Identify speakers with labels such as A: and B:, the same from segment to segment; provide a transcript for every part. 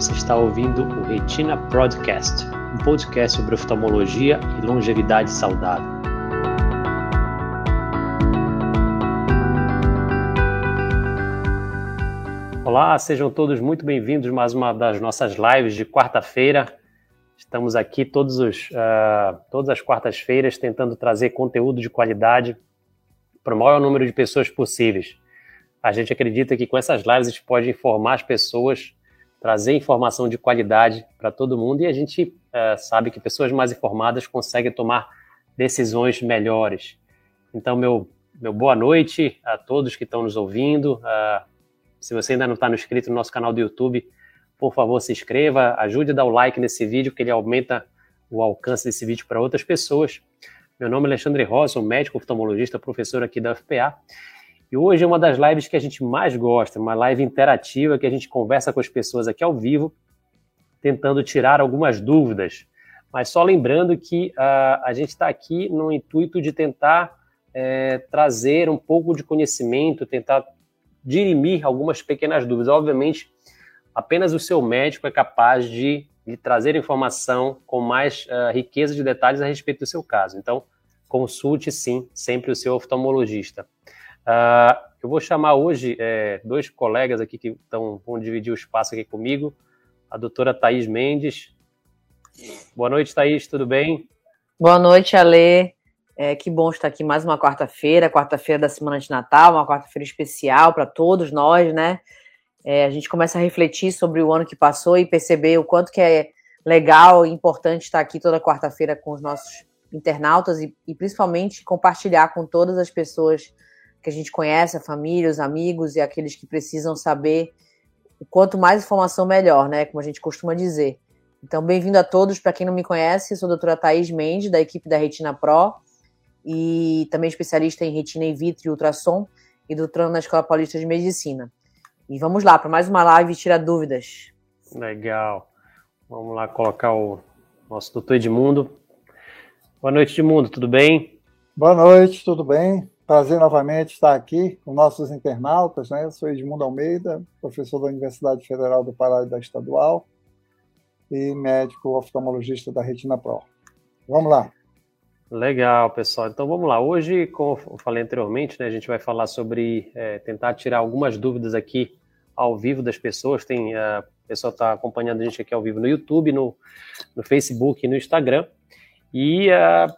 A: Você está ouvindo o Retina Podcast, um podcast sobre oftalmologia e longevidade saudável. Olá, sejam todos muito bem-vindos mais uma das nossas lives de quarta-feira. Estamos aqui todos os, uh, todas as quartas-feiras tentando trazer conteúdo de qualidade para o maior número de pessoas possíveis. A gente acredita que com essas lives a gente pode informar as pessoas, trazer informação de qualidade para todo mundo e a gente uh, sabe que pessoas mais informadas conseguem tomar decisões melhores. Então, meu, meu boa noite a todos que estão nos ouvindo. Uh, se você ainda não está inscrito no nosso canal do YouTube, por favor, se inscreva, ajude a dar o like nesse vídeo, que ele aumenta o alcance desse vídeo para outras pessoas. Meu nome é Alexandre Rosa, sou médico oftalmologista, professor aqui da UFPA. E hoje é uma das lives que a gente mais gosta, uma live interativa que a gente conversa com as pessoas aqui ao vivo, tentando tirar algumas dúvidas. Mas só lembrando que uh, a gente está aqui no intuito de tentar é, trazer um pouco de conhecimento, tentar dirimir algumas pequenas dúvidas. Obviamente, apenas o seu médico é capaz de, de trazer informação com mais uh, riqueza de detalhes a respeito do seu caso. Então, consulte sim sempre o seu oftalmologista. Uh, eu vou chamar hoje é, dois colegas aqui que estão, vão dividir o espaço aqui comigo. A doutora Thaís Mendes. Boa noite, Thaís, tudo bem?
B: Boa noite, Ale. É, que bom estar aqui mais uma quarta-feira, quarta-feira da semana de Natal, uma quarta-feira especial para todos nós, né? É, a gente começa a refletir sobre o ano que passou e perceber o quanto que é legal e importante estar aqui toda quarta-feira com os nossos internautas e, e principalmente compartilhar com todas as pessoas que a gente conhece, a família, os amigos e aqueles que precisam saber. Quanto mais informação, melhor, né? Como a gente costuma dizer. Então, bem-vindo a todos. Para quem não me conhece, sou a doutora Thaís Mendes, da equipe da Retina Pro, e também especialista em retina in vitro e ultrassom, e doutorando na Escola Paulista de Medicina. E vamos lá para mais uma live e tirar dúvidas.
A: Legal. Vamos lá colocar o nosso doutor Edmundo. Boa noite, Edmundo, tudo bem?
C: Boa noite, tudo bem? Prazer novamente estar aqui com nossos internautas. Né? Eu sou Edmundo Almeida, professor da Universidade Federal do Pará e da Estadual e médico oftalmologista da Retina Pro. Vamos lá.
A: Legal, pessoal. Então vamos lá. Hoje, como eu falei anteriormente, né, a gente vai falar sobre é, tentar tirar algumas dúvidas aqui ao vivo das pessoas. Tem a é, pessoa está acompanhando a gente aqui ao vivo no YouTube, no, no Facebook e no Instagram. E uh,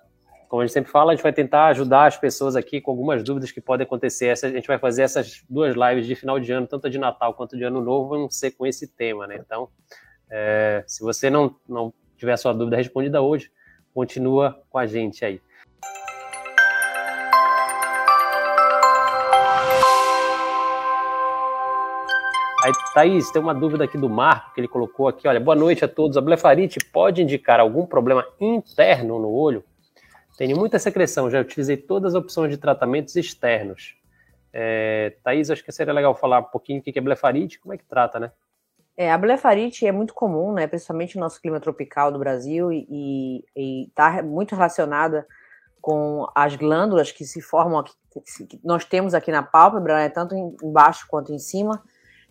A: como a gente sempre fala, a gente vai tentar ajudar as pessoas aqui com algumas dúvidas que podem acontecer. Essa, a gente vai fazer essas duas lives de final de ano, tanto de Natal quanto de Ano Novo, vão ser com esse tema, né? Então, é, se você não, não tiver sua dúvida respondida hoje, continua com a gente aí. Aí, Thaís, tem uma dúvida aqui do Marco, que ele colocou aqui, olha, boa noite a todos. A blefarite pode indicar algum problema interno no olho? Tenho muita secreção, já utilizei todas as opções de tratamentos externos. É, Thaís, acho que seria legal falar um pouquinho o que é blefarite, como é que trata, né?
B: É, a blefarite é muito comum, né, principalmente no nosso clima tropical do Brasil e está muito relacionada com as glândulas que se formam aqui, que nós temos aqui na pálpebra, né, tanto embaixo quanto em cima,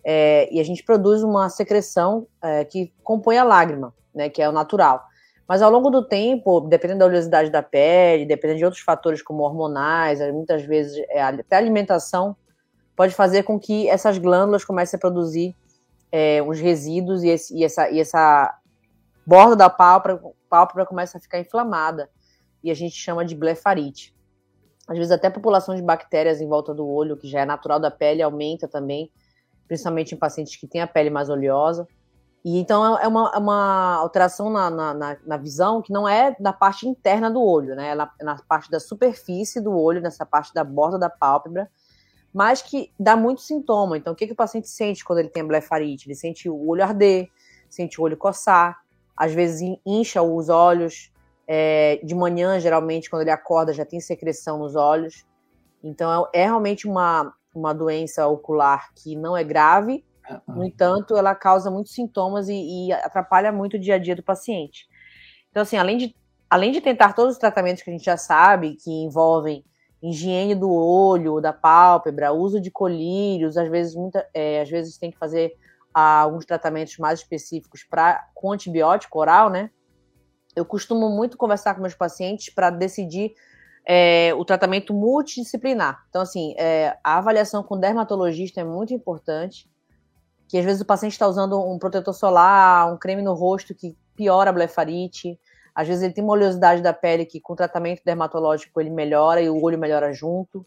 B: é, e a gente produz uma secreção é, que compõe a lágrima, né, que é o natural. Mas ao longo do tempo, dependendo da oleosidade da pele, dependendo de outros fatores como hormonais, muitas vezes é, até alimentação, pode fazer com que essas glândulas comecem a produzir é, uns resíduos e, esse, e, essa, e essa borda da pálpebra, pálpebra começa a ficar inflamada. E a gente chama de blefarite. Às vezes até a população de bactérias em volta do olho, que já é natural da pele, aumenta também, principalmente em pacientes que têm a pele mais oleosa. E então é uma, é uma alteração na, na, na, visão que não é da parte interna do olho, né? É na, na, parte da superfície do olho, nessa parte da borda da pálpebra, mas que dá muito sintoma. Então, o que, que o paciente sente quando ele tem blefarite? Ele sente o olho arder, sente o olho coçar, às vezes incha os olhos. É, de manhã, geralmente, quando ele acorda, já tem secreção nos olhos. Então, é, é realmente uma, uma doença ocular que não é grave, no entanto, ela causa muitos sintomas e, e, atrapalha muito o dia a dia do paciente. Então, assim, além de, além de tentar todos os tratamentos que a gente já sabe, que envolvem higiene do olho, da pálpebra, uso de colírios, às vezes, muita, é, às vezes tem que fazer a alguns tratamentos mais específicos para com antibiótico oral, né? Eu costumo muito conversar com meus pacientes para decidir é, o tratamento multidisciplinar. Então, assim, é, a avaliação com dermatologista é muito importante, que às vezes o paciente está usando um protetor solar, um creme no rosto que piora a blefarite, às vezes ele tem uma oleosidade da pele que com tratamento dermatológico ele melhora e o olho melhora junto.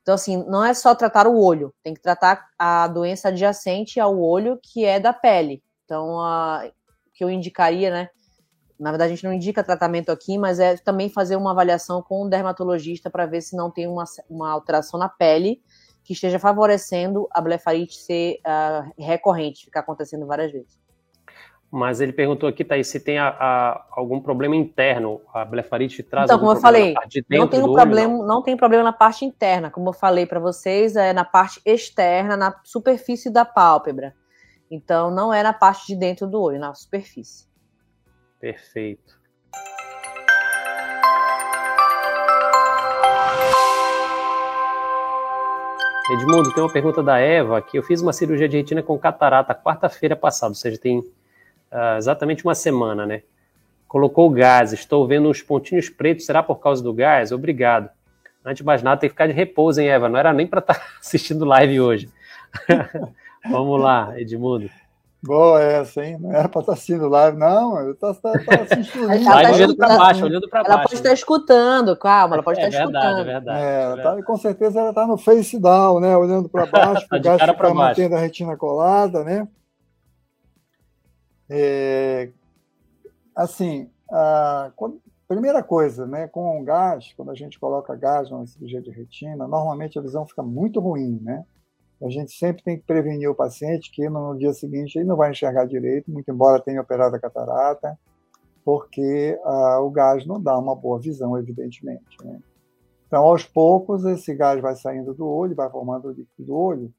B: Então, assim, não é só tratar o olho, tem que tratar a doença adjacente ao olho, que é da pele. Então, o que eu indicaria, né? Na verdade, a gente não indica tratamento aqui, mas é também fazer uma avaliação com um dermatologista para ver se não tem uma, uma alteração na pele que esteja favorecendo a blefarite ser uh, recorrente, ficar acontecendo várias vezes.
A: Mas ele perguntou aqui, Thaís, se tem a, a, algum problema interno, a blefarite traz
B: Então, como eu falei, não tem, um problema, não tem problema na parte interna, como eu falei para vocês, é na parte externa, na superfície da pálpebra. Então, não é na parte de dentro do olho, na superfície.
A: Perfeito. Edmundo, tem uma pergunta da Eva, que eu fiz uma cirurgia de retina com catarata quarta-feira passada, ou seja, tem uh, exatamente uma semana, né? Colocou gás, estou vendo uns pontinhos pretos, será por causa do gás? Obrigado. Antes de mais nada, tem que ficar de repouso, hein, Eva? Não era nem para estar tá assistindo live hoje. Vamos lá, Edmundo.
C: Boa essa, hein? Não era para estar assistindo live, não. Eu tá, tá, tá assistindo.
A: live tá olhando para baixo, olhando para baixo.
B: Ela pode estar escutando, calma, ela pode é, estar verdade, escutando.
C: É verdade, é, ela tá, com certeza ela está no face down, né? Olhando para baixo, tá o gás ficar mantendo a retina colada, né? É, assim, a, quando, primeira coisa, né? Com o gás, quando a gente coloca gás numa cirurgia de retina, normalmente a visão fica muito ruim, né? A gente sempre tem que prevenir o paciente que no dia seguinte ele não vai enxergar direito, muito embora tenha operado a catarata, porque ah, o gás não dá uma boa visão, evidentemente. Né? Então, aos poucos, esse gás vai saindo do olho, vai formando o líquido do olho.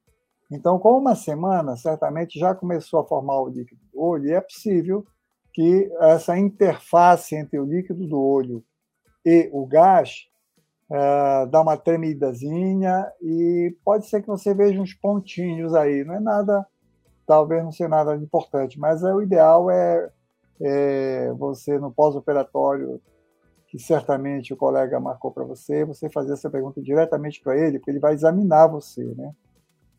C: Então, com uma semana, certamente já começou a formar o líquido do olho, e é possível que essa interface entre o líquido do olho e o gás é, dá uma tremidazinha e pode ser que você veja uns pontinhos aí. Não é nada, talvez não seja nada importante, mas é, o ideal é, é você no pós-operatório, que certamente o colega marcou para você, você fazer essa pergunta diretamente para ele, porque ele vai examinar você, né?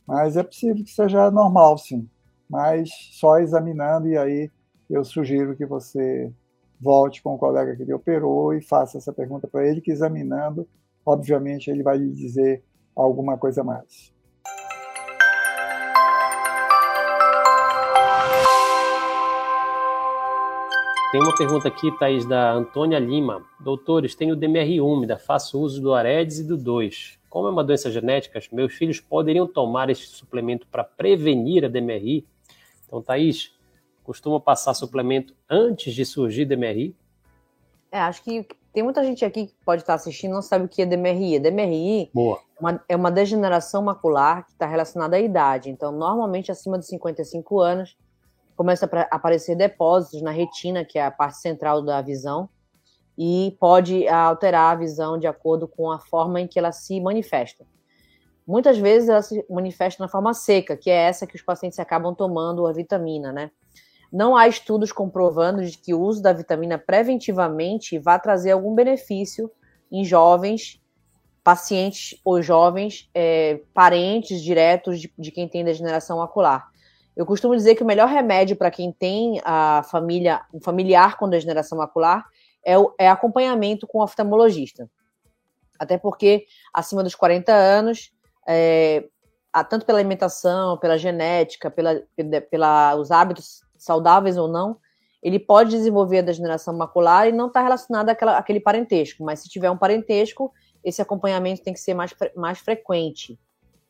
C: Mas é possível que seja normal, sim. Mas só examinando, e aí eu sugiro que você volte com o colega que ele operou e faça essa pergunta para ele, que examinando, obviamente, ele vai lhe dizer alguma coisa mais.
A: Tem uma pergunta aqui, Thaís, da Antônia Lima. Doutores, tenho DMR úmida, faço uso do Aredes e do 2. Como é uma doença genética, meus filhos poderiam tomar este suplemento para prevenir a DMRI? Então, Thaís, costuma passar suplemento antes de surgir DMRI?
B: É, acho que tem muita gente aqui que pode estar assistindo e não sabe o que é DMRI. A DMRI
A: Boa.
B: É, uma, é uma degeneração macular que está relacionada à idade. Então, normalmente, acima de 55 anos, começa a aparecer depósitos na retina, que é a parte central da visão, e pode alterar a visão de acordo com a forma em que ela se manifesta. Muitas vezes ela se manifesta na forma seca, que é essa que os pacientes acabam tomando a vitamina, né? Não há estudos comprovando de que o uso da vitamina preventivamente vá trazer algum benefício em jovens, pacientes ou jovens é, parentes diretos de, de, quem tem degeneração ocular. Eu costumo dizer que o melhor remédio para quem tem a família, um familiar com degeneração macular é, o, é acompanhamento com oftalmologista. Até porque, acima dos 40 anos, é, tanto pela alimentação, pela genética, pela, pela, os hábitos saudáveis ou não, ele pode desenvolver a degeneração macular e não está relacionado àquela, àquele parentesco, mas se tiver um parentesco, esse acompanhamento tem que ser mais, mais frequente.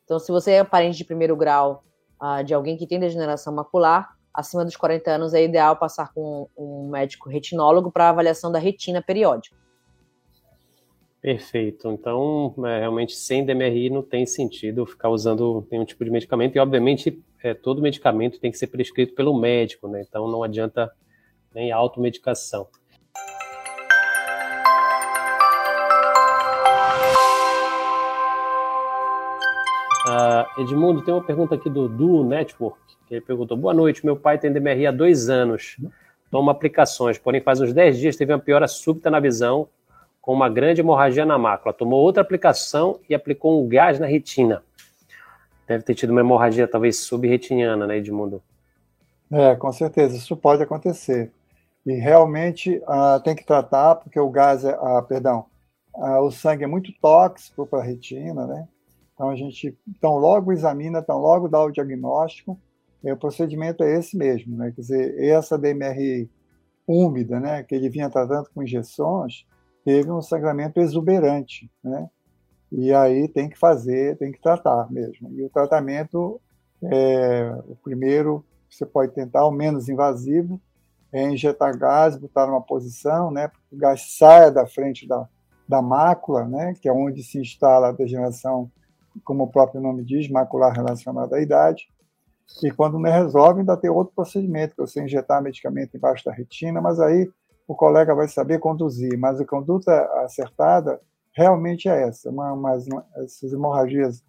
B: Então, se você é parente de primeiro grau uh, de alguém que tem degeneração macular, acima dos 40 anos é ideal passar com um médico retinólogo para avaliação da retina periódica.
A: Perfeito. Então, é, realmente, sem DMRI não tem sentido ficar usando nenhum tipo de medicamento. E, obviamente, é, todo medicamento tem que ser prescrito pelo médico, né? Então, não adianta nem automedicação. Uh, Edmundo, tem uma pergunta aqui do Duo Network, que ele perguntou: Boa noite, meu pai tem DMRI há dois anos, toma aplicações, porém faz uns 10 dias teve uma piora súbita na visão, com uma grande hemorragia na mácula. Tomou outra aplicação e aplicou um gás na retina. Deve ter tido uma hemorragia talvez subretiniana, né, Edmundo?
C: É, com certeza, isso pode acontecer. E realmente uh, tem que tratar, porque o gás, é, uh, perdão, uh, o sangue é muito tóxico para a retina, né? Então a gente, então logo examina, então logo dá o diagnóstico, e o procedimento é esse mesmo, né? Quer dizer, essa DMR úmida, né, que ele vinha tratando com injeções, teve um sangramento exuberante, né? E aí tem que fazer, tem que tratar mesmo. E o tratamento, é, o primeiro você pode tentar, o menos invasivo, é injetar gás, botar numa posição, né, para que o gás saia da frente da, da mácula, né, que é onde se instala a degeneração, como o próprio nome diz, macular relacionada à idade. E quando não resolve, ainda tem outro procedimento, que é você injetar medicamento embaixo da retina, mas aí o colega vai saber conduzir. Mas a conduta acertada realmente é essa, uma, uma, essas hemorragias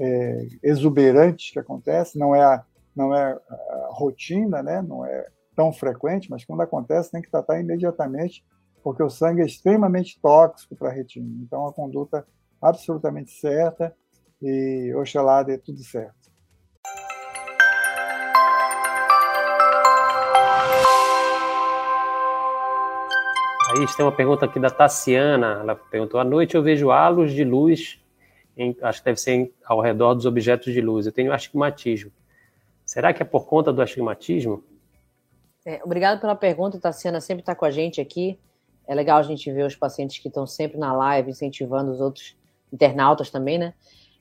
C: é, exuberantes que acontecem, não é a, não é a rotina, né? não é tão frequente, mas quando acontece tem que tratar imediatamente, porque o sangue é extremamente tóxico para a retina. Então, a conduta absolutamente certa e oxalá dê tudo certo.
A: Aí tem uma pergunta aqui da Tassiana. Ela perguntou: à noite eu vejo halos de luz, em, acho que deve ser em, ao redor dos objetos de luz. Eu tenho astigmatismo. Será que é por conta do astigmatismo?
B: É, obrigado pela pergunta, Tassiana. Sempre está com a gente aqui. É legal a gente ver os pacientes que estão sempre na live, incentivando os outros internautas também, né?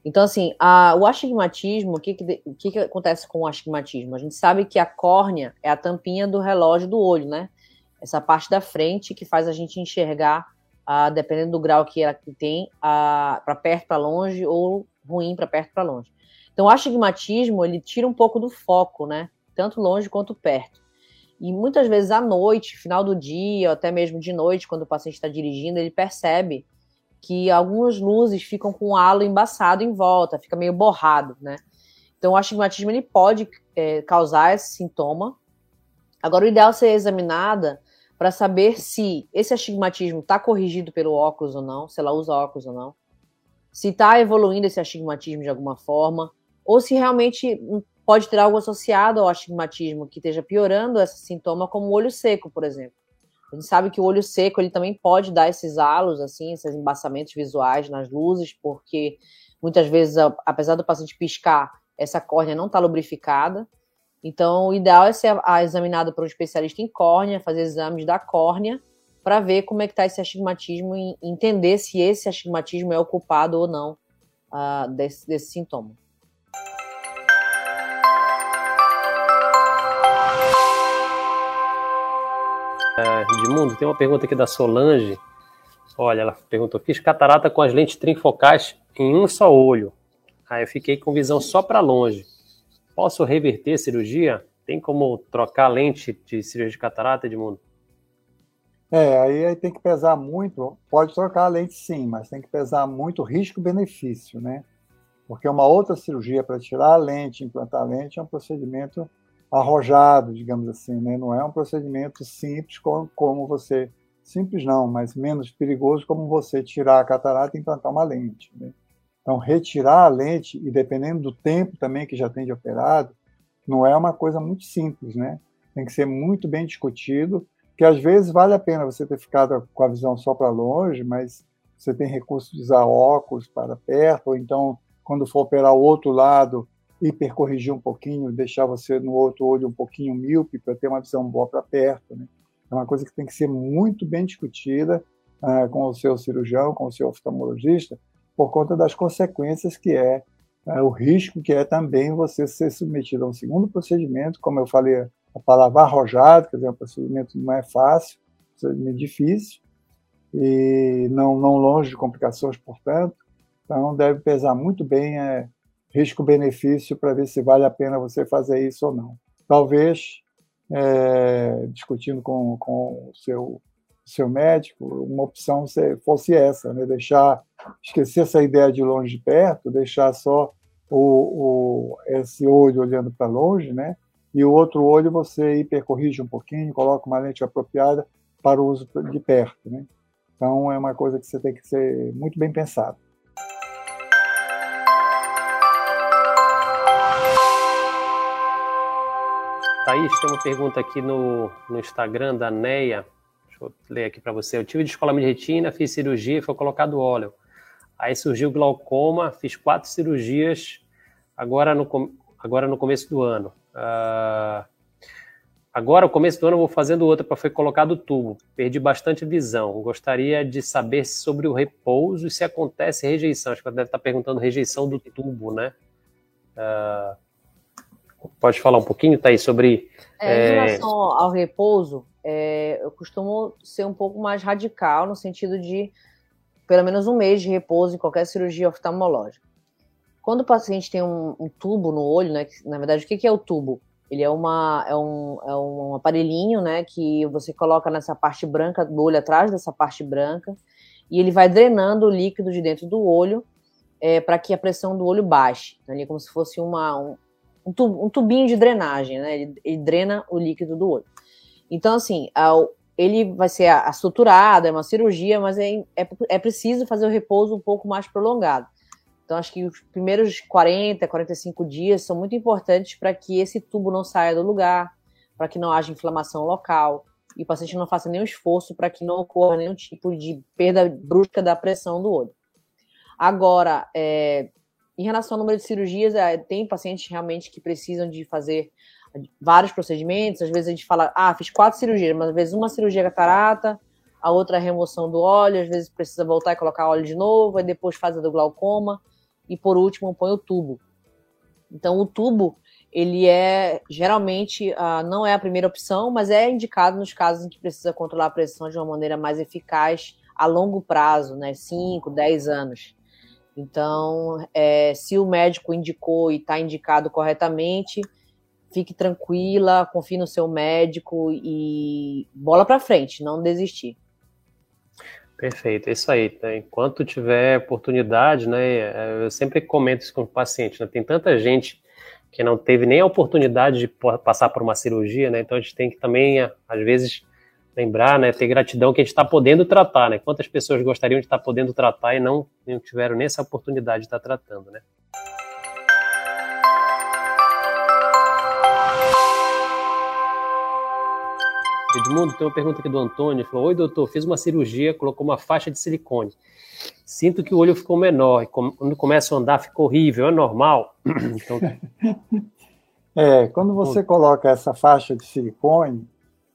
B: Então, assim, a, o astigmatismo, o que que, que, que acontece com o astigmatismo? A gente sabe que a córnea é a tampinha do relógio do olho, né? Essa parte da frente que faz a gente enxergar, a, dependendo do grau que ela tem, para perto, para longe, ou ruim para perto, para longe. Então, o astigmatismo, ele tira um pouco do foco, né? Tanto longe quanto perto. E muitas vezes à noite, final do dia, ou até mesmo de noite, quando o paciente está dirigindo, ele percebe que algumas luzes ficam com o halo embaçado em volta, fica meio borrado, né? Então, o astigmatismo ele pode é, causar esse sintoma. Agora, o ideal é ser examinada para saber se esse astigmatismo está corrigido pelo óculos ou não, se ela usa óculos ou não, se está evoluindo esse astigmatismo de alguma forma, ou se realmente pode ter algo associado ao astigmatismo que esteja piorando esse sintoma, como o olho seco, por exemplo. A gente sabe que o olho seco ele também pode dar esses halos, assim, esses embaçamentos visuais nas luzes, porque muitas vezes, apesar do paciente piscar, essa córnea não está lubrificada. Então, o ideal é ser examinado por um especialista em córnea, fazer exames da córnea, para ver como é que está esse astigmatismo e entender se esse astigmatismo é o culpado ou não uh, desse, desse sintoma.
A: É, Edmundo, tem uma pergunta aqui da Solange. Olha, ela perguntou: fiz catarata com as lentes trifocais em um só olho. Aí eu fiquei com visão só para longe. Posso reverter a cirurgia? Tem como trocar lente de cirurgia de catarata, Edmundo?
C: É, aí, aí tem que pesar muito. Pode trocar a lente sim, mas tem que pesar muito risco-benefício, né? Porque uma outra cirurgia para tirar a lente, implantar a lente, é um procedimento arrojado, digamos assim, né? não é um procedimento simples como, como você, simples não, mas menos perigoso como você tirar a catarata e implantar uma lente. Né? Então, retirar a lente, e dependendo do tempo também que já tem de operado, não é uma coisa muito simples, né? Tem que ser muito bem discutido, que às vezes vale a pena você ter ficado com a visão só para longe, mas você tem recurso de usar óculos para perto, ou então, quando for operar o outro lado, hipercorrigir um pouquinho, deixar você no outro olho um pouquinho míope para ter uma visão boa para perto. Né? É uma coisa que tem que ser muito bem discutida uh, com o seu cirurgião, com o seu oftalmologista, por conta das consequências que é uh, o risco que é também você ser submetido a um segundo procedimento, como eu falei, a palavra arrojado, quer dizer, um procedimento não é fácil, um procedimento difícil, e não, não longe de complicações, portanto, então deve pesar muito bem é, risco-benefício para ver se vale a pena você fazer isso ou não. Talvez, é, discutindo com, com o seu, seu médico, uma opção fosse essa, né? deixar, esquecer essa ideia de longe de perto, deixar só o, o, esse olho olhando para longe, né? E o outro olho você hipercorrige um pouquinho, coloca uma lente apropriada para o uso de perto, né? Então é uma coisa que você tem que ser muito bem pensado.
A: Thaís, tem uma pergunta aqui no, no Instagram da Neia. Eu ler aqui para você. Eu tive descolamento de retina, fiz cirurgia e foi colocado óleo. Aí surgiu glaucoma, fiz quatro cirurgias agora no, agora no começo do ano. Uh, agora, no começo do ano, eu vou fazendo outra para foi colocado tubo. Perdi bastante visão. Gostaria de saber sobre o repouso e se acontece rejeição. Acho que ela deve estar perguntando rejeição do tubo, né? Uh, pode falar um pouquinho, Thaís, sobre.
B: É, em é, relação ao repouso, é, eu costumo ser um pouco mais radical no sentido de pelo menos um mês de repouso em qualquer cirurgia oftalmológica. Quando o paciente tem um, um tubo no olho, né? Na verdade, o que, que é o tubo? Ele é, uma, é, um, é um aparelhinho, né? Que você coloca nessa parte branca do olho, atrás dessa parte branca, e ele vai drenando o líquido de dentro do olho é, para que a pressão do olho baixe. Então, ele é como se fosse uma, um, um tubinho de drenagem, né? Ele, ele, drena o líquido do olho. Então, assim, ele vai ser estruturado, é uma cirurgia, mas é, é, é preciso fazer o repouso um pouco mais prolongado. Então, acho que os primeiros 40, 45 dias são muito importantes para que esse tubo não saia do lugar, para que não haja inflamação local e o paciente não faça nenhum esforço para que não ocorra nenhum tipo de perda brusca da pressão do olho. Agora, é, em relação ao número de cirurgias, é, tem pacientes realmente que precisam de fazer vários procedimentos. Às vezes a gente fala, ah, fiz quatro cirurgias, mas às vezes uma cirurgia é catarata, a outra é remoção do óleo, às vezes precisa voltar e colocar óleo de novo, aí depois faz a do glaucoma e por último põe o tubo. Então o tubo ele é geralmente uh, não é a primeira opção, mas é indicado nos casos em que precisa controlar a pressão de uma maneira mais eficaz a longo prazo, né, 5, 10 anos. Então, é, se o médico indicou e está indicado corretamente, fique tranquila, confie no seu médico e bola para frente, não desistir.
A: Perfeito, é isso aí. Né? Enquanto tiver oportunidade, né? É, eu sempre comento isso com o paciente, né? Tem tanta gente que não teve nem a oportunidade de passar por uma cirurgia, né? Então a gente tem que também, às vezes, lembrar, né? Ter gratidão que a gente está podendo tratar, né? Quantas pessoas gostariam de estar tá podendo tratar e não, não tiveram nem essa oportunidade de estar tá tratando, né? Edmundo, tem uma pergunta aqui do Antônio. Falou: Oi, doutor, fiz uma cirurgia, colocou uma faixa de silicone. Sinto que o olho ficou menor e quando começa a andar ficou horrível. É normal?
C: Então... é, quando você coloca essa faixa de silicone,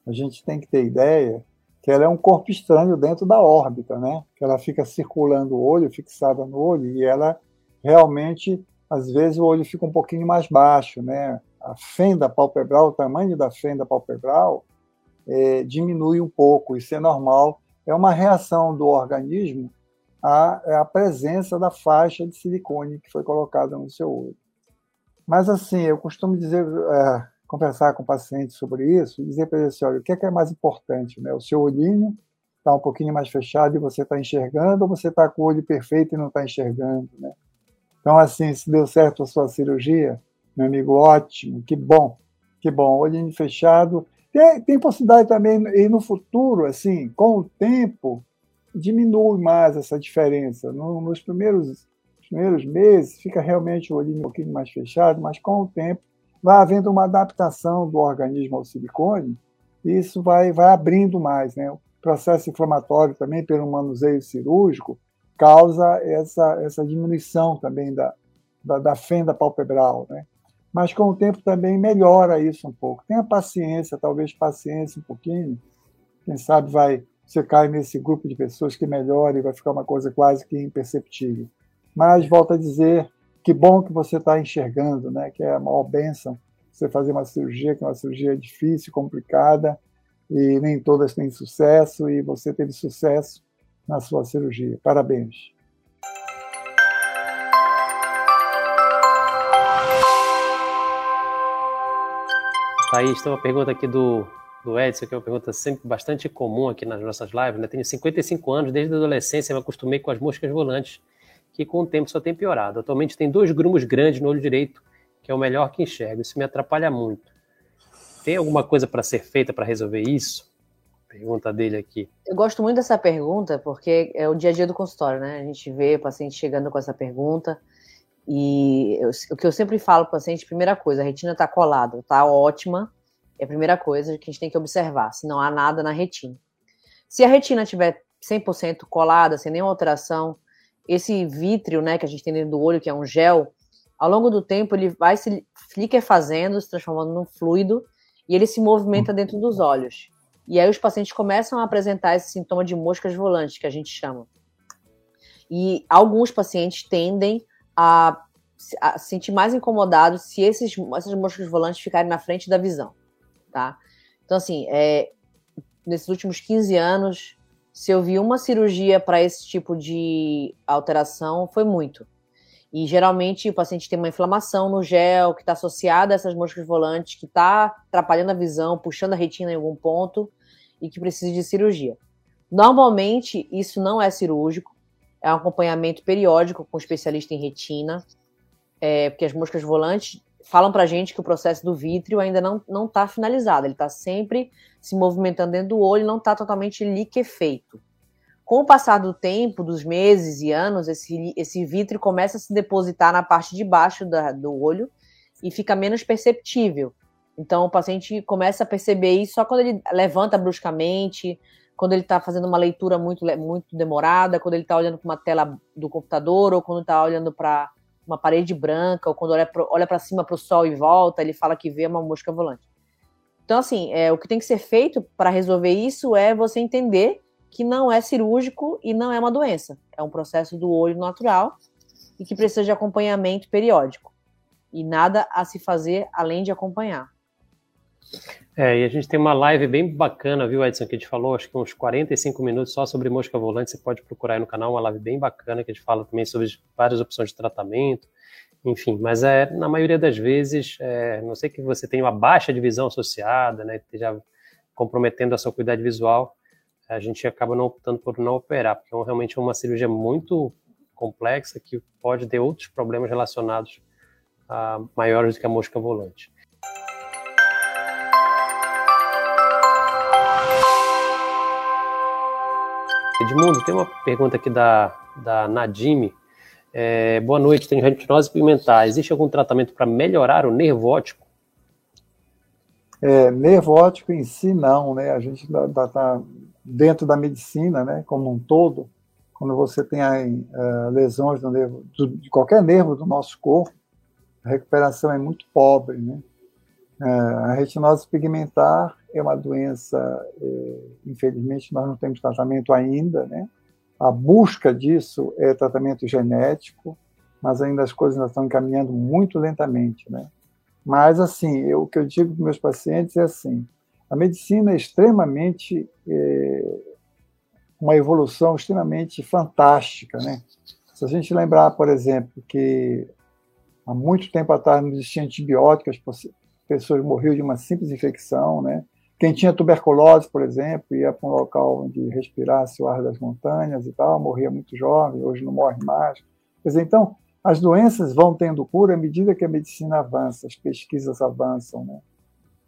C: a gente tem que ter ideia que ela é um corpo estranho dentro da órbita, né? Que ela fica circulando o olho, fixada no olho, e ela realmente, às vezes, o olho fica um pouquinho mais baixo, né? A fenda palpebral, o tamanho da fenda palpebral, é, diminui um pouco, isso é normal. É uma reação do organismo à, à presença da faixa de silicone que foi colocada no seu olho. Mas, assim, eu costumo dizer, é, conversar com o paciente sobre isso, dizer para ele assim: olha, o que é, que é mais importante? Né? O seu olhinho está um pouquinho mais fechado e você está enxergando, ou você está com o olho perfeito e não está enxergando? Né? Então, assim, se deu certo a sua cirurgia, meu amigo, ótimo, que bom, que bom, olhinho fechado tem, tem possibilidade também, e no futuro, assim, com o tempo, diminui mais essa diferença. No, nos primeiros, primeiros meses, fica realmente o olhinho um pouquinho mais fechado, mas com o tempo vai havendo uma adaptação do organismo ao silicone, e isso vai, vai abrindo mais. Né? O processo inflamatório também, pelo manuseio cirúrgico, causa essa, essa diminuição também da, da, da fenda palpebral. Né? Mas com o tempo também melhora isso um pouco. Tenha paciência, talvez paciência um pouquinho. Quem sabe vai você cai nesse grupo de pessoas que melhora e vai ficar uma coisa quase que imperceptível. Mas volto a dizer que bom que você está enxergando, né? Que é a maior bênção você fazer uma cirurgia, que é uma cirurgia difícil, complicada e nem todas têm sucesso e você teve sucesso na sua cirurgia. Parabéns.
A: Thaís, tem uma pergunta aqui do, do Edson, que é uma pergunta sempre bastante comum aqui nas nossas lives. Né? Tenho 55 anos, desde a adolescência me acostumei com as moscas volantes que com o tempo só tem piorado. Atualmente tem dois grumos grandes no olho direito, que é o melhor que enxerga. Isso me atrapalha muito. Tem alguma coisa para ser feita para resolver isso? Pergunta dele aqui.
B: Eu gosto muito dessa pergunta porque é o dia a dia do consultório, né? A gente vê paciente chegando com essa pergunta e eu, o que eu sempre falo para o paciente, primeira coisa, a retina está colada, está ótima, é a primeira coisa que a gente tem que observar, se não há nada na retina. Se a retina estiver 100% colada, sem nenhuma alteração, esse vítreo, né, que a gente tem dentro do olho, que é um gel, ao longo do tempo ele vai se fazendo, se transformando num fluido, e ele se movimenta dentro dos olhos. E aí os pacientes começam a apresentar esse sintoma de moscas volantes, que a gente chama. E alguns pacientes tendem a, a se sentir mais incomodados se esses, essas moscas volantes ficarem na frente da visão, tá? Então, assim, é, nesses últimos 15 anos, se eu vi uma cirurgia para esse tipo de alteração, foi muito. E geralmente o paciente tem uma inflamação no gel que está associada a essas moscas volantes, que está atrapalhando a visão, puxando a retina em algum ponto e que precisa de cirurgia. Normalmente isso não é cirúrgico, é um acompanhamento periódico com especialista em retina, é, porque as moscas volantes falam para gente que o processo do vítreo ainda não está finalizado, ele está sempre se movimentando dentro do olho, não está totalmente liquefeito. Com o passar do tempo, dos meses e anos, esse, esse vítreo começa a se depositar na parte de baixo da, do olho e fica menos perceptível. Então, o paciente começa a perceber isso só quando ele levanta bruscamente, quando ele está fazendo uma leitura muito, muito demorada, quando ele está olhando para uma tela do computador, ou quando está olhando para uma parede branca, ou quando olha para cima para o sol e volta, ele fala que vê uma mosca volante. Então, assim, é, o que tem que ser feito para resolver isso é você entender que não é cirúrgico e não é uma doença. É um processo do olho natural e que precisa de acompanhamento periódico. E nada a se fazer além de acompanhar.
A: É, e a gente tem uma live bem bacana, viu, Edson, que a gente falou, acho que uns 45 minutos só sobre mosca volante, você pode procurar aí no canal, uma live bem bacana, que a gente fala também sobre várias opções de tratamento, enfim, mas é, na maioria das vezes, é, não sei que você tenha uma baixa de visão associada, né, esteja comprometendo a sua cuidado visual, a gente acaba não optando por não operar, porque é realmente é uma cirurgia muito complexa que pode ter outros problemas relacionados a maiores do que a mosca volante. Edmundo, tem uma pergunta aqui da, da Nadime. É, boa noite, tenho retinose pigmentar. Existe algum tratamento para melhorar o nervo óptico?
C: É, nervo óptico em si, não, né? A gente está dentro da medicina, né, como um todo, quando você tem aí, uh, lesões no nervo, do, de qualquer nervo do nosso corpo, a recuperação é muito pobre, né? Uh, a retinose pigmentar é uma doença, é, infelizmente, nós não temos tratamento ainda, né? A busca disso é tratamento genético, mas ainda as coisas estão encaminhando muito lentamente, né? Mas, assim, eu, o que eu digo para meus pacientes é assim, a medicina é extremamente, é, uma evolução extremamente fantástica, né? Se a gente lembrar, por exemplo, que há muito tempo atrás não existia antibióticos, as pessoas morriam de uma simples infecção, né? Quem tinha tuberculose, por exemplo, ia para um local onde respirasse o ar das montanhas e tal, morria muito jovem, hoje não morre mais. Quer dizer, então, as doenças vão tendo cura à medida que a medicina avança, as pesquisas avançam. Né?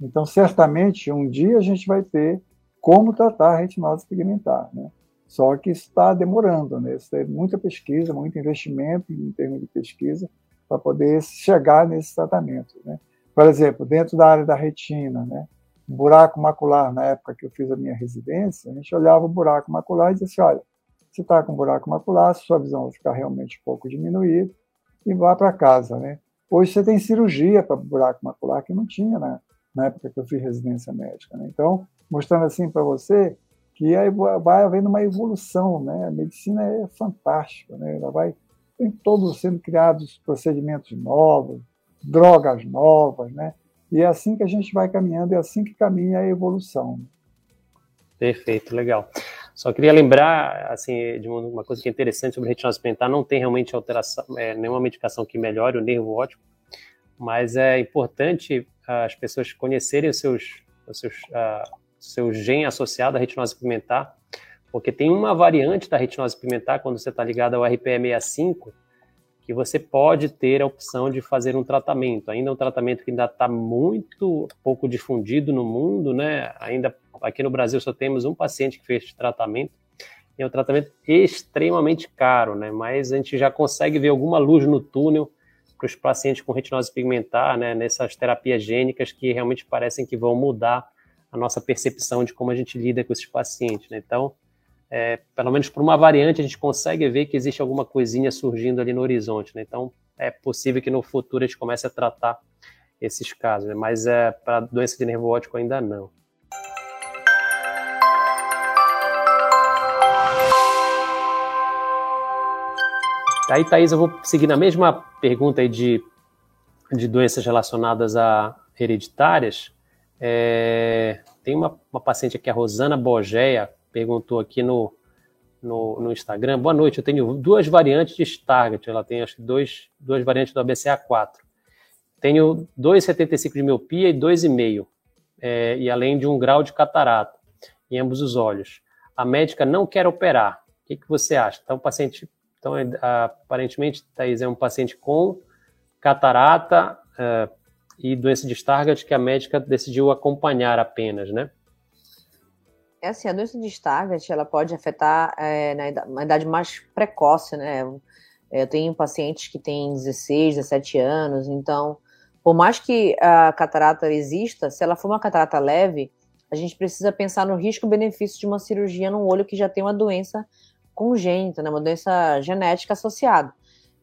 C: Então, certamente, um dia a gente vai ter como tratar a retinose pigmentar. Né? Só que isso está demorando, né? Isso tem muita pesquisa, muito investimento em termos de pesquisa para poder chegar nesse tratamento. Né? Por exemplo, dentro da área da retina, né? Buraco macular, na época que eu fiz a minha residência, a gente olhava o buraco macular e dizia assim, olha, você está com buraco macular, sua visão vai ficar realmente um pouco diminuída e vá para casa, né? Hoje você tem cirurgia para buraco macular que não tinha na, na época que eu fiz residência médica, né? Então, mostrando assim para você que aí vai havendo uma evolução, né? A medicina é fantástica, né? Ela vai tem todos sendo criados procedimentos novos, drogas novas, né? E é assim que a gente vai caminhando, é assim que caminha a evolução.
A: Perfeito, legal. Só queria lembrar, assim, de uma coisa que é interessante sobre retinose pigmentar, não tem realmente alteração, é, nenhuma medicação que melhore o nervo óptico, mas é importante as pessoas conhecerem os seus, os seus, uh, seu gene associado à retinose pigmentar, Porque tem uma variante da retinose pigmentar, quando você está ligado ao RPE65, que você pode ter a opção de fazer um tratamento. Ainda é um tratamento que ainda está muito pouco difundido no mundo, né? Ainda aqui no Brasil só temos um paciente que fez tratamento. E é um tratamento extremamente caro, né? Mas a gente já consegue ver alguma luz no túnel para os pacientes com retinose pigmentar, né? Nessas terapias gênicas que realmente parecem que vão mudar a nossa percepção de como a gente lida com esses pacientes, né? Então, é, pelo menos por uma variante, a gente consegue ver que existe alguma coisinha surgindo ali no horizonte. Né? Então, é possível que no futuro a gente comece a tratar esses casos, né? mas é, para doença de nervo óptico ainda não. Aí, Thaís, eu vou seguir na mesma pergunta aí de, de doenças relacionadas a hereditárias. É, tem uma, uma paciente aqui, a Rosana Bogeia, perguntou aqui no, no, no, Instagram. Boa noite, eu tenho duas variantes de Stargardt. Ela tem, acho que, dois, duas variantes do ABCA4. Tenho 2,75 de miopia e 2,5, é, e além de um grau de catarata em ambos os olhos. A médica não quer operar. O que, que você acha? Então, o paciente, então, é, aparentemente, Thaís, é um paciente com catarata é, e doença de Stargardt que a médica decidiu acompanhar apenas, né?
B: É assim, a doença de Stargardt, ela pode afetar é, na, idade, na, idade, mais precoce, né? Eu tenho pacientes que têm 16, 17 anos, então, por mais que a catarata exista, se ela for uma catarata leve, a gente precisa pensar no risco-benefício de uma cirurgia num olho que já tem uma doença congênita, né? Uma doença genética associada.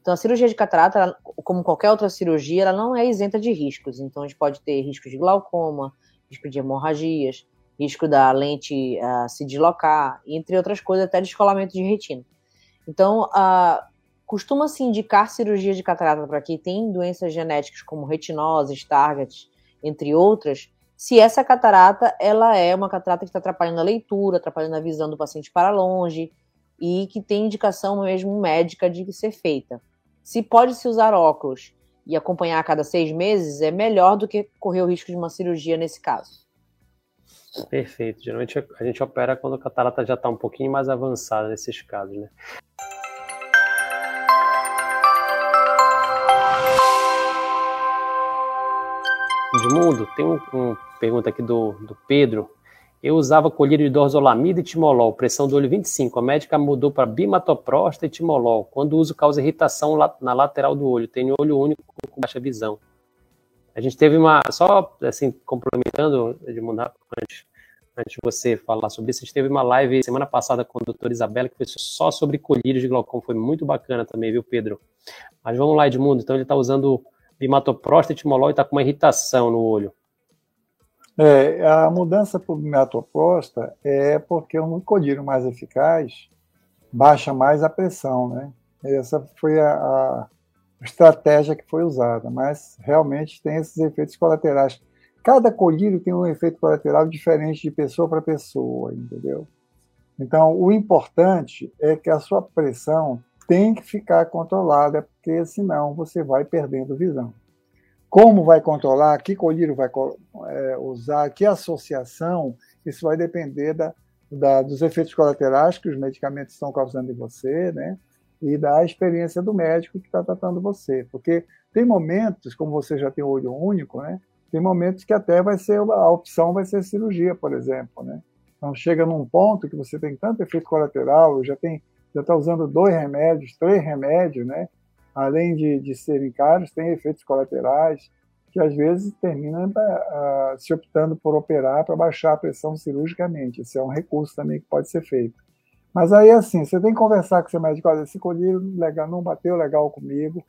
B: Então, a cirurgia de catarata, ela, como qualquer outra cirurgia, ela não é isenta de riscos. Então, a gente pode ter risco de glaucoma, risco de hemorragias, risco da lente uh, se deslocar, entre outras coisas, até descolamento de retina. Então, uh, costuma-se indicar cirurgia de catarata para quem tem doenças genéticas como retinose, Stargardt, entre outras, se essa catarata ela é uma catarata que está atrapalhando a leitura, atrapalhando a visão do paciente para longe e que tem indicação mesmo médica de ser feita. Se pode se usar óculos e acompanhar a cada seis meses, é melhor do que correr o risco de uma cirurgia nesse caso.
A: Perfeito. Geralmente a gente opera quando a catarata já está um pouquinho mais avançada nesses casos, né? Edmundo, tem uma um pergunta aqui do, do Pedro. Eu usava colírio de dorzolamida e timolol, pressão do olho 25. A médica mudou para bimatoprosta e timolol. Quando uso, causa irritação na lateral do olho. Tenho olho único com baixa visão. A gente teve uma, só assim, complementando, Edmundo, antes, antes de você falar sobre isso, a gente teve uma live semana passada com a doutora Isabela, que foi só sobre colírios de glaucoma, foi muito bacana também, viu, Pedro? Mas vamos lá, Edmundo, então ele está usando bimatoprosta e timolol e está com uma irritação no olho.
C: É, a mudança para bimatoprosta é porque um colírio mais eficaz baixa mais a pressão, né? Essa foi a, a estratégia que foi usada, mas realmente tem esses efeitos colaterais. Cada colírio tem um efeito colateral diferente de pessoa para pessoa, entendeu? Então, o importante é que a sua pressão tem que ficar controlada, porque senão você vai perdendo visão. Como vai controlar, que colírio vai é, usar, que associação, isso vai depender da, da, dos efeitos colaterais que os medicamentos estão causando em você, né? e da experiência do médico que está tratando você. Porque tem momentos, como você já tem o olho único, né? Tem momentos que até vai ser a opção vai ser cirurgia, por exemplo, né? Então chega num ponto que você tem tanto efeito colateral, já tem já está usando dois remédios, três remédios, né? Além de, de serem caros, tem efeitos colaterais que às vezes termina uh, se optando por operar para baixar a pressão cirurgicamente. Esse é um recurso também que pode ser feito. Mas aí, assim, você tem que conversar com seu médico, olha, esse colírio legal, não bateu legal comigo,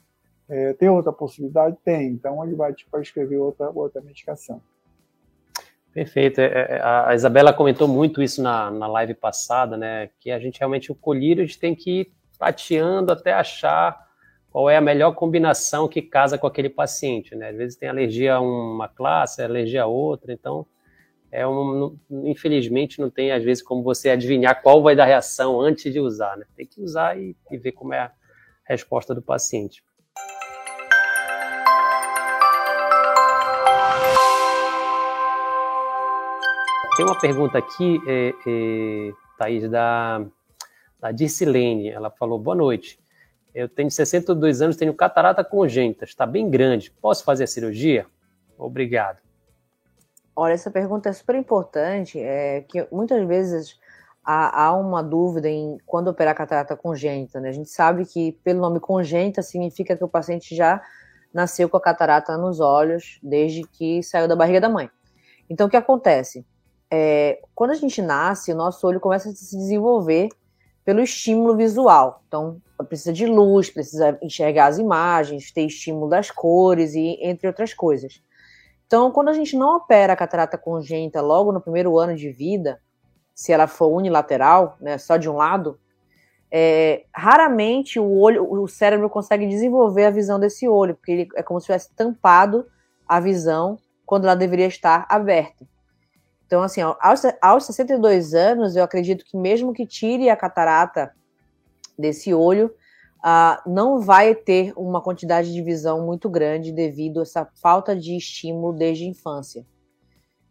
C: é, tem outra possibilidade? Tem, então ele vai te tipo, prescrever outra, outra medicação.
A: Perfeito. É, é, a Isabela comentou muito isso na, na live passada, né? Que a gente realmente, o colírio, a gente tem que ir tateando até achar qual é a melhor combinação que casa com aquele paciente, né? Às vezes tem alergia a uma classe, alergia a outra, então é um, infelizmente não tem às vezes como você adivinhar qual vai dar reação antes de usar, né? Tem que usar e, e ver como é a resposta do paciente. Tem uma pergunta aqui, é, é, Thaís, da, da Dircilene. Ela falou, boa noite. Eu tenho 62 anos, tenho catarata congênita, está bem grande. Posso fazer a cirurgia? Obrigado.
B: Olha, essa pergunta é super importante, é que muitas vezes há, há uma dúvida em quando operar catarata congênita, né? A gente sabe que pelo nome congênita significa que o paciente já nasceu com a catarata nos olhos desde que saiu da barriga da mãe. Então, o que acontece? É, quando a gente nasce, o nosso olho começa a se desenvolver pelo estímulo visual. Então, precisa de luz, precisa enxergar as imagens, ter estímulo das cores e entre outras coisas. Então, quando a gente não opera a catarata congênita logo no primeiro ano de vida, se ela for unilateral, né, só de um lado, é, raramente o olho, o cérebro consegue desenvolver a visão desse olho, porque ele é como se tivesse tampado a visão quando ela deveria estar aberta. Então, assim, aos, aos 62 anos, eu acredito que mesmo que tire a catarata desse olho, uh, não vai ter uma quantidade de visão muito grande devido a essa falta de estímulo desde a infância.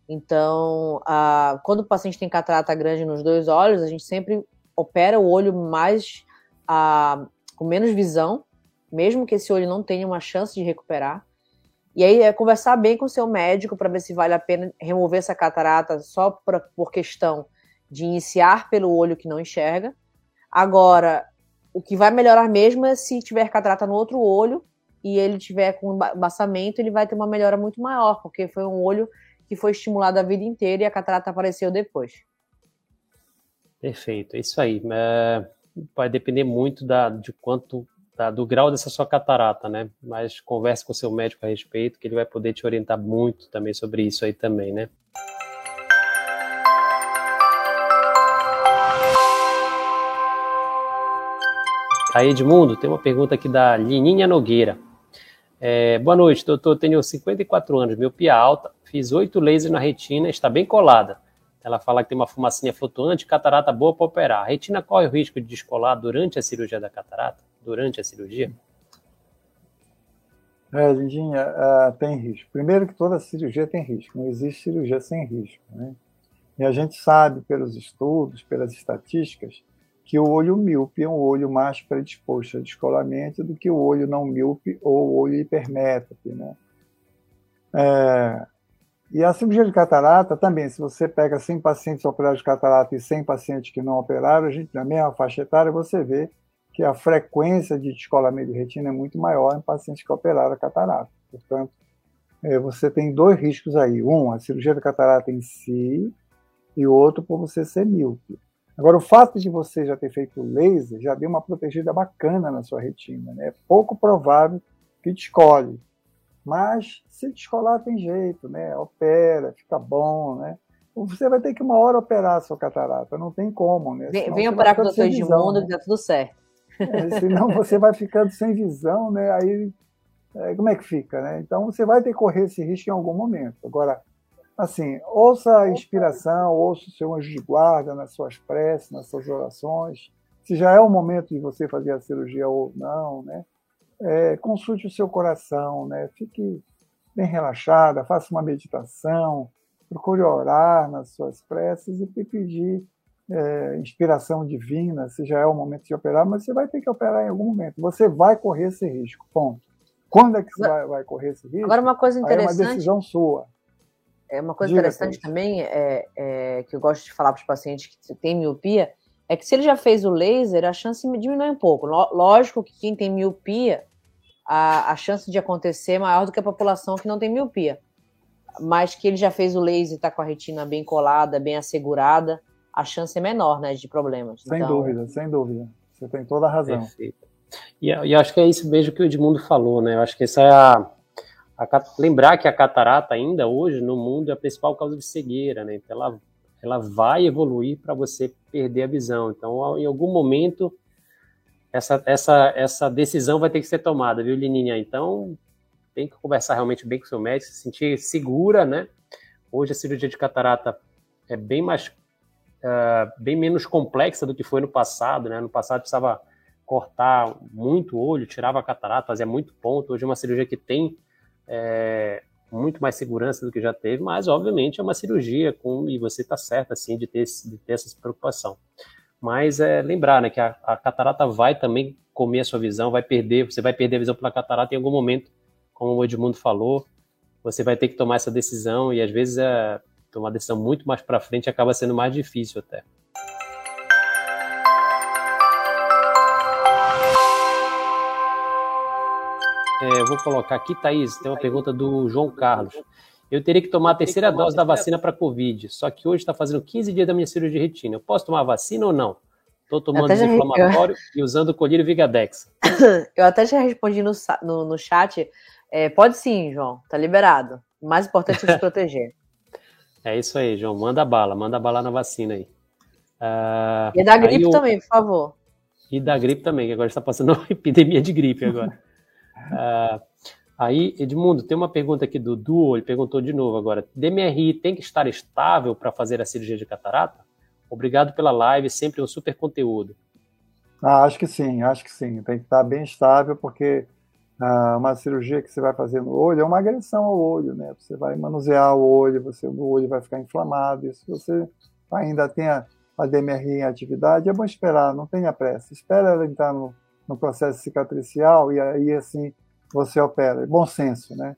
B: Então, uh, quando o paciente tem catarata grande nos dois olhos, a gente sempre opera o olho mais uh, com menos visão, mesmo que esse olho não tenha uma chance de recuperar. E aí é conversar bem com o seu médico para ver se vale a pena remover essa catarata só pra, por questão de iniciar pelo olho que não enxerga. Agora, o que vai melhorar mesmo é se tiver catarata no outro olho e ele tiver com embaçamento, ele vai ter uma melhora muito maior, porque foi um olho que foi estimulado a vida inteira e a catarata apareceu depois.
A: Perfeito, é isso aí. É, vai depender muito da, de quanto da, do grau dessa sua catarata, né? Mas converse com seu médico a respeito, que ele vai poder te orientar muito também sobre isso aí também, né? Aí, Edmundo, tem uma pergunta aqui da Lininha Nogueira. É, boa noite, doutor. Tenho 54 anos, miopia alta, fiz oito lasers na retina, está bem colada. Ela fala que tem uma fumacinha flutuante, catarata boa para operar. A retina corre o risco de descolar durante a cirurgia da catarata? Durante a cirurgia?
C: É, Lindinha, uh, tem risco. Primeiro que toda cirurgia tem risco, não existe cirurgia sem risco. Né? E a gente sabe pelos estudos, pelas estatísticas, que o olho míope é um olho mais predisposto a descolamento do que o olho não míope ou o olho hipermétrope, né? É, e a cirurgia de catarata também, se você pega 100 pacientes operados de catarata e 100 pacientes que não operaram, a gente, na mesma faixa etária, você vê que a frequência de descolamento de retina é muito maior em pacientes que operaram a catarata. Portanto, é, você tem dois riscos aí. Um, a cirurgia de catarata em si, e outro por você ser míope. Agora, o fato de você já ter feito laser já deu uma protegida bacana na sua retina. Né? É pouco provável que descole. Mas se descolar tem jeito, né? Opera, fica bom, né? Você vai ter que uma hora operar a sua catarata, não tem como, né?
B: Senão vem operar com o doutor Edmundo né? que dá tudo certo.
C: É, senão você vai ficando sem visão, né? Aí é, como é que fica, né? Então você vai ter que correr esse risco em algum momento. Agora, assim, ouça a inspiração, ouça o seu anjo de guarda nas suas preces, nas suas orações. Se já é o momento de você fazer a cirurgia ou não, né? É, consulte o seu coração, né? Fique bem relaxada, faça uma meditação, procure orar nas suas preces e pedir é, inspiração divina, se já é o momento de operar, mas você vai ter que operar em algum momento. Você vai correr esse risco, ponto. Quando é que você vai, vai correr esse risco?
B: Agora, uma coisa interessante.
C: é uma decisão sua.
B: É uma coisa Diga interessante também é, é, que eu gosto de falar para os pacientes que têm miopia é que se ele já fez o laser, a chance diminui um pouco. Lógico que quem tem miopia, a, a chance de acontecer é maior do que a população que não tem miopia. Mas que ele já fez o laser e está com a retina bem colada, bem assegurada, a chance é menor né, de problemas.
C: Sem então... dúvida, sem dúvida. Você tem toda a razão.
A: Perfeito. E, e acho que é isso mesmo que o Edmundo falou, né? Eu acho que essa é a a, lembrar que a catarata ainda hoje no mundo é a principal causa de cegueira, né? Então ela, ela vai evoluir para você perder a visão. Então, em algum momento, essa, essa, essa decisão vai ter que ser tomada, viu, Lininha? Então, tem que conversar realmente bem com o seu médico, se sentir segura, né? Hoje a cirurgia de catarata é bem mais, uh, bem menos complexa do que foi no passado, né? No passado precisava cortar muito o olho, tirava a catarata, fazia muito ponto. Hoje é uma cirurgia que tem é, muito mais segurança do que já teve, mas obviamente é uma cirurgia com, e você está certo assim de ter, de ter essa preocupação. Mas é lembrar né, que a, a, catarata vai também comer a sua visão, vai perder, você vai perder a visão pela catarata em algum momento, como o Edmundo falou, você vai ter que tomar essa decisão e às vezes é tomar decisão muito mais para frente acaba sendo mais difícil até. É, eu vou colocar aqui, Thaís, tem uma pergunta do João Carlos. Eu teria que tomar a terceira dose da vacina para Covid, só que hoje está fazendo 15 dias da minha cirurgia de retina. Eu posso tomar a vacina ou não? Estou tomando desinflamatório e usando o colírio Vigadex.
B: Eu até já respondi no, no, no chat. É, pode sim, João, tá liberado. O mais importante é se proteger.
A: É isso aí, João. Manda bala, manda bala na vacina aí.
B: Uh, e da gripe eu... também, por favor.
A: E da gripe também, que agora está passando uma epidemia de gripe agora. Uh, aí, Edmundo, tem uma pergunta aqui do Duo, ele perguntou de novo agora. DMRI tem que estar estável para fazer a cirurgia de catarata? Obrigado pela live, sempre um super conteúdo.
C: Ah, acho que sim, acho que sim. Tem que estar bem estável, porque ah, uma cirurgia que você vai fazer no olho é uma agressão ao olho, né? Você vai manusear o olho, você, o olho vai ficar inflamado. E se você ainda tem a, a DMRI em atividade, é bom esperar, não tenha pressa. Espera ela entrar no, no processo cicatricial e aí assim você opera. Bom senso, né?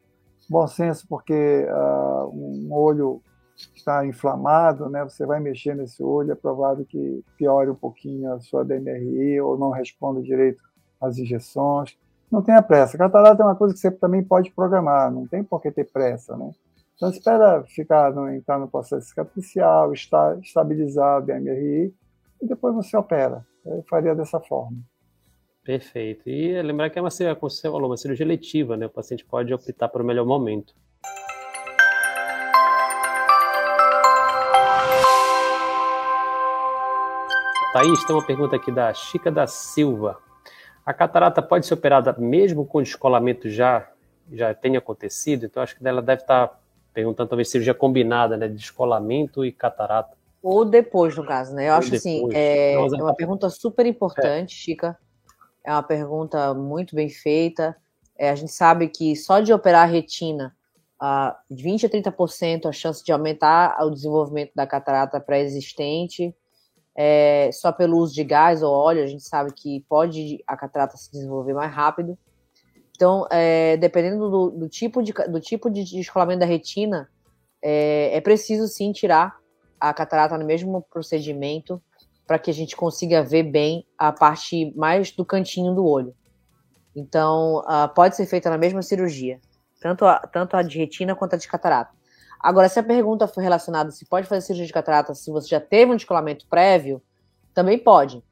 C: Bom senso porque uh, um olho está inflamado, né? Você vai mexer nesse olho, é provável que piore um pouquinho a sua DMRI ou não responda direito às injeções. Não tenha pressa. Catarata é uma coisa que você também pode programar, não tem por que ter pressa, né? Então espera ficar entrar no processo cicatricial, estar, estabilizar a DMRI e depois você opera. Eu faria dessa forma.
A: Perfeito. E lembrar que é uma, como você falou, uma cirurgia letiva, né? O paciente pode optar por um melhor momento. Thaís, tem uma pergunta aqui da Chica da Silva. A catarata pode ser operada mesmo com o descolamento já, já tenha acontecido? Então, acho que ela deve estar perguntando talvez cirurgia combinada, né? Descolamento e catarata.
B: Ou depois, no caso, né? Eu Ou acho assim, depois. assim, é, é uma pergunta super importante, é. Chica. É uma pergunta muito bem feita. É, a gente sabe que só de operar a retina, uh, 20 a 30% a chance de aumentar o desenvolvimento da catarata pré-existente é, só pelo uso de gás ou óleo, a gente sabe que pode a catarata se desenvolver mais rápido. Então, é, dependendo do, do, tipo de, do tipo de descolamento da retina, é, é preciso sim tirar a catarata no mesmo procedimento para que a gente consiga ver bem a parte mais do cantinho do olho. Então, uh, pode ser feita na mesma cirurgia, tanto a, tanto a de retina quanto a de catarata. Agora, se a pergunta for relacionada se pode fazer cirurgia de catarata se você já teve um descolamento prévio, também pode.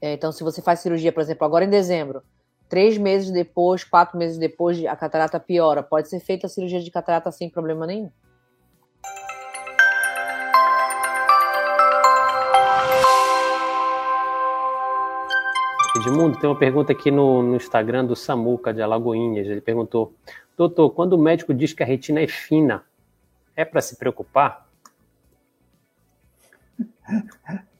B: É, então, se você faz cirurgia, por exemplo, agora em dezembro, três meses depois, quatro meses depois, a catarata piora, pode ser feita a cirurgia de catarata sem problema nenhum.
A: Edmundo, tem uma pergunta aqui no, no Instagram do Samuca de Alagoinhas. Ele perguntou: Doutor, quando o médico diz que a retina é fina, é para se preocupar?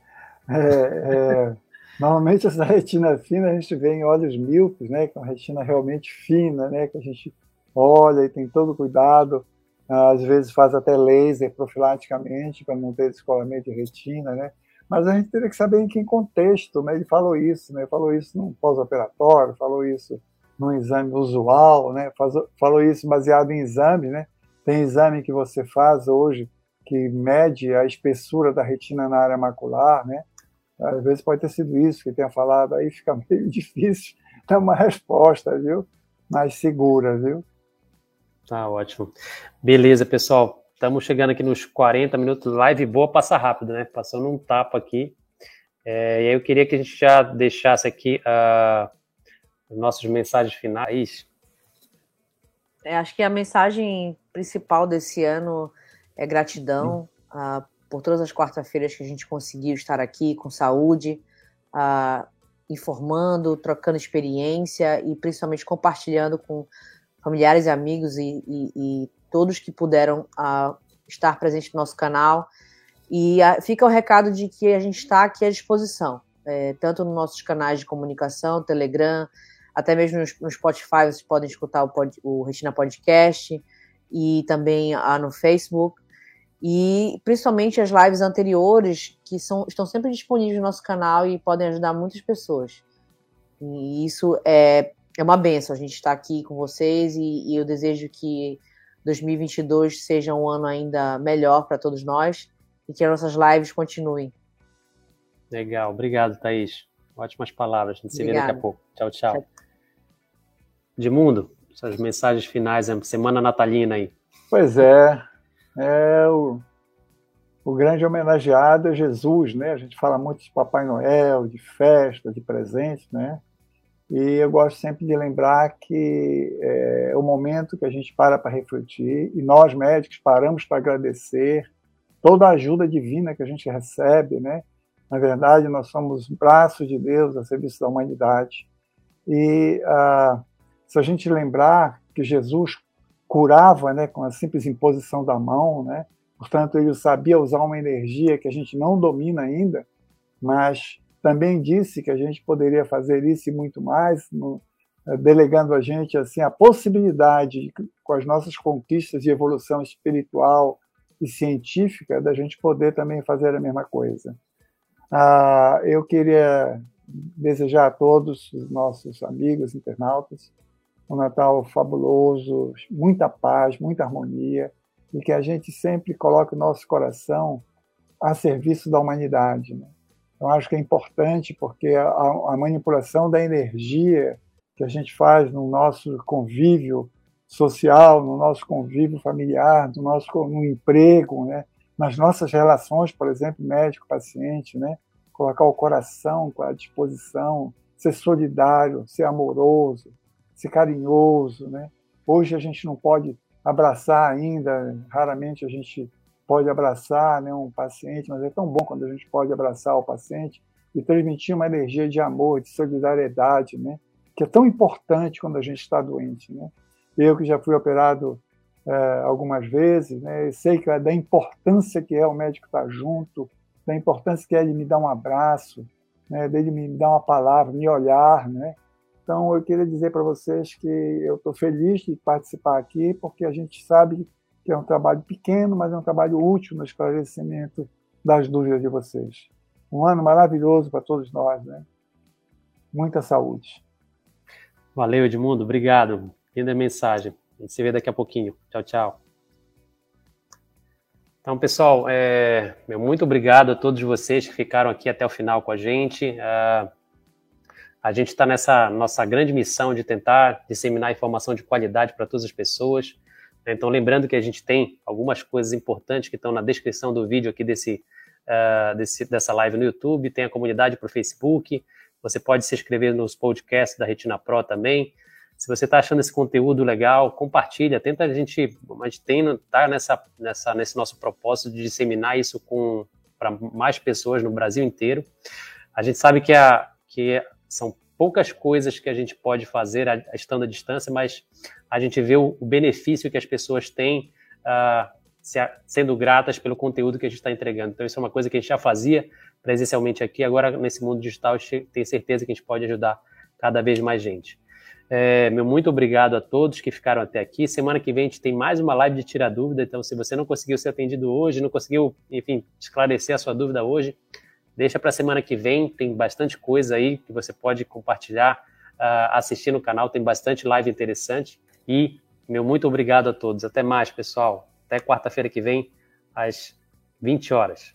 C: É, é, normalmente essa retina fina a gente vê em olhos míopes, né, com a retina realmente fina, né, que a gente olha e tem todo cuidado, às vezes faz até laser profilaticamente para não ter descolamento de retina, né, mas a gente teria que saber em que contexto, né, ele falou isso, né, falou isso num pós-operatório, falou isso num exame usual, né, falou isso baseado em exame, né, tem exame que você faz hoje que mede a espessura da retina na área macular, né? Às vezes pode ter sido isso que tenha falado, aí fica meio difícil dar uma resposta, viu? Mais segura, viu?
A: Tá ótimo. Beleza, pessoal. Estamos chegando aqui nos 40 minutos. Live boa, passa rápido, né? Passando um tapa aqui. É, e aí eu queria que a gente já deixasse aqui uh, nossas mensagens finais.
B: É, acho que a mensagem principal desse ano é gratidão uh, por todas as quarta-feiras que a gente conseguiu estar aqui com saúde, uh, informando, trocando experiência e principalmente compartilhando com familiares e amigos e, e, e todos que puderam uh, estar presentes no nosso canal. E fica o recado de que a gente está aqui à disposição, é, tanto nos nossos canais de comunicação, Telegram, até mesmo no, Spotify vocês podem escutar o, pod, o Retina Podcast. e também no Facebook. E principalmente as lives anteriores, que são, estão sempre disponíveis no nosso canal e podem ajudar muitas pessoas. E isso é, é uma benção, a gente está aqui com vocês e, e eu desejo que 2022 seja um ano ainda melhor para todos nós e que as nossas lives continuem.
A: Legal, obrigado, Thaís. Ótimas palavras. A gente se vê daqui a pouco. Tchau, tchau. tchau. Edmundo, suas mensagens finais, semana natalina aí.
C: Pois é, é o, o grande homenageado é Jesus, né? A gente fala muito de Papai Noel, de festa, de presente, né? E eu gosto sempre de lembrar que é o momento que a gente para para refletir e nós médicos paramos para agradecer toda a ajuda divina que a gente recebe, né? Na verdade, nós somos braços de Deus a serviço da humanidade. E ah, se a gente lembrar que Jesus curava, né, com a simples imposição da mão, né? Portanto, ele sabia usar uma energia que a gente não domina ainda, mas também disse que a gente poderia fazer isso e muito mais, no, eh, delegando a gente assim a possibilidade, com as nossas conquistas de evolução espiritual e científica, da gente poder também fazer a mesma coisa. Ah, eu queria desejar a todos os nossos amigos internautas um Natal fabuloso, muita paz, muita harmonia e que a gente sempre coloque o nosso coração a serviço da humanidade. Né? Eu acho que é importante porque a, a, manipulação da energia que a gente faz no nosso convívio social, no nosso convívio familiar, no nosso no emprego, né? Nas nossas relações, por exemplo, médico-paciente, né? colocar o coração à disposição, ser solidário, ser amoroso, ser carinhoso. Né? Hoje a gente não pode abraçar ainda, raramente a gente pode abraçar né, um paciente, mas é tão bom quando a gente pode abraçar o paciente e transmitir uma energia de amor, de solidariedade, né, que é tão importante quando a gente está doente. Né? Eu que já fui operado é, algumas vezes, né, sei que é da importância que é o médico estar junto, da importância que é ele me dar um abraço, né, dele me dar uma palavra, me olhar, né? Então eu queria dizer para vocês que eu estou feliz de participar aqui, porque a gente sabe que é um trabalho pequeno, mas é um trabalho útil no esclarecimento das dúvidas de vocês. Um ano maravilhoso para todos nós, né? Muita saúde.
A: Valeu, Edmundo. Obrigado. Linda mensagem. A gente se vê daqui a pouquinho. Tchau, tchau. Então, pessoal, é, muito obrigado a todos vocês que ficaram aqui até o final com a gente. Uh, a gente está nessa nossa grande missão de tentar disseminar informação de qualidade para todas as pessoas. Então, lembrando que a gente tem algumas coisas importantes que estão na descrição do vídeo aqui desse, uh, desse dessa live no YouTube, tem a comunidade para o Facebook, você pode se inscrever nos podcasts da Retina Pro também. Se você está achando esse conteúdo legal, compartilha, tenta a gente, a gente tem, tá nessa, nessa, nesse nosso propósito de disseminar isso para mais pessoas no Brasil inteiro. A gente sabe que, a, que são poucas coisas que a gente pode fazer a, a estando à distância, mas a gente vê o, o benefício que as pessoas têm uh, se, sendo gratas pelo conteúdo que a gente está entregando. Então, isso é uma coisa que a gente já fazia presencialmente aqui, agora nesse mundo digital, tenho certeza que a gente pode ajudar cada vez mais gente. É, meu muito obrigado a todos que ficaram até aqui. Semana que vem a gente tem mais uma live de tirar dúvida. Então, se você não conseguiu ser atendido hoje, não conseguiu, enfim, esclarecer a sua dúvida hoje, Deixa para semana que vem, tem bastante coisa aí que você pode compartilhar, uh, assistir no canal, tem bastante live interessante. E meu muito obrigado a todos. Até mais, pessoal. Até quarta-feira que vem, às 20 horas.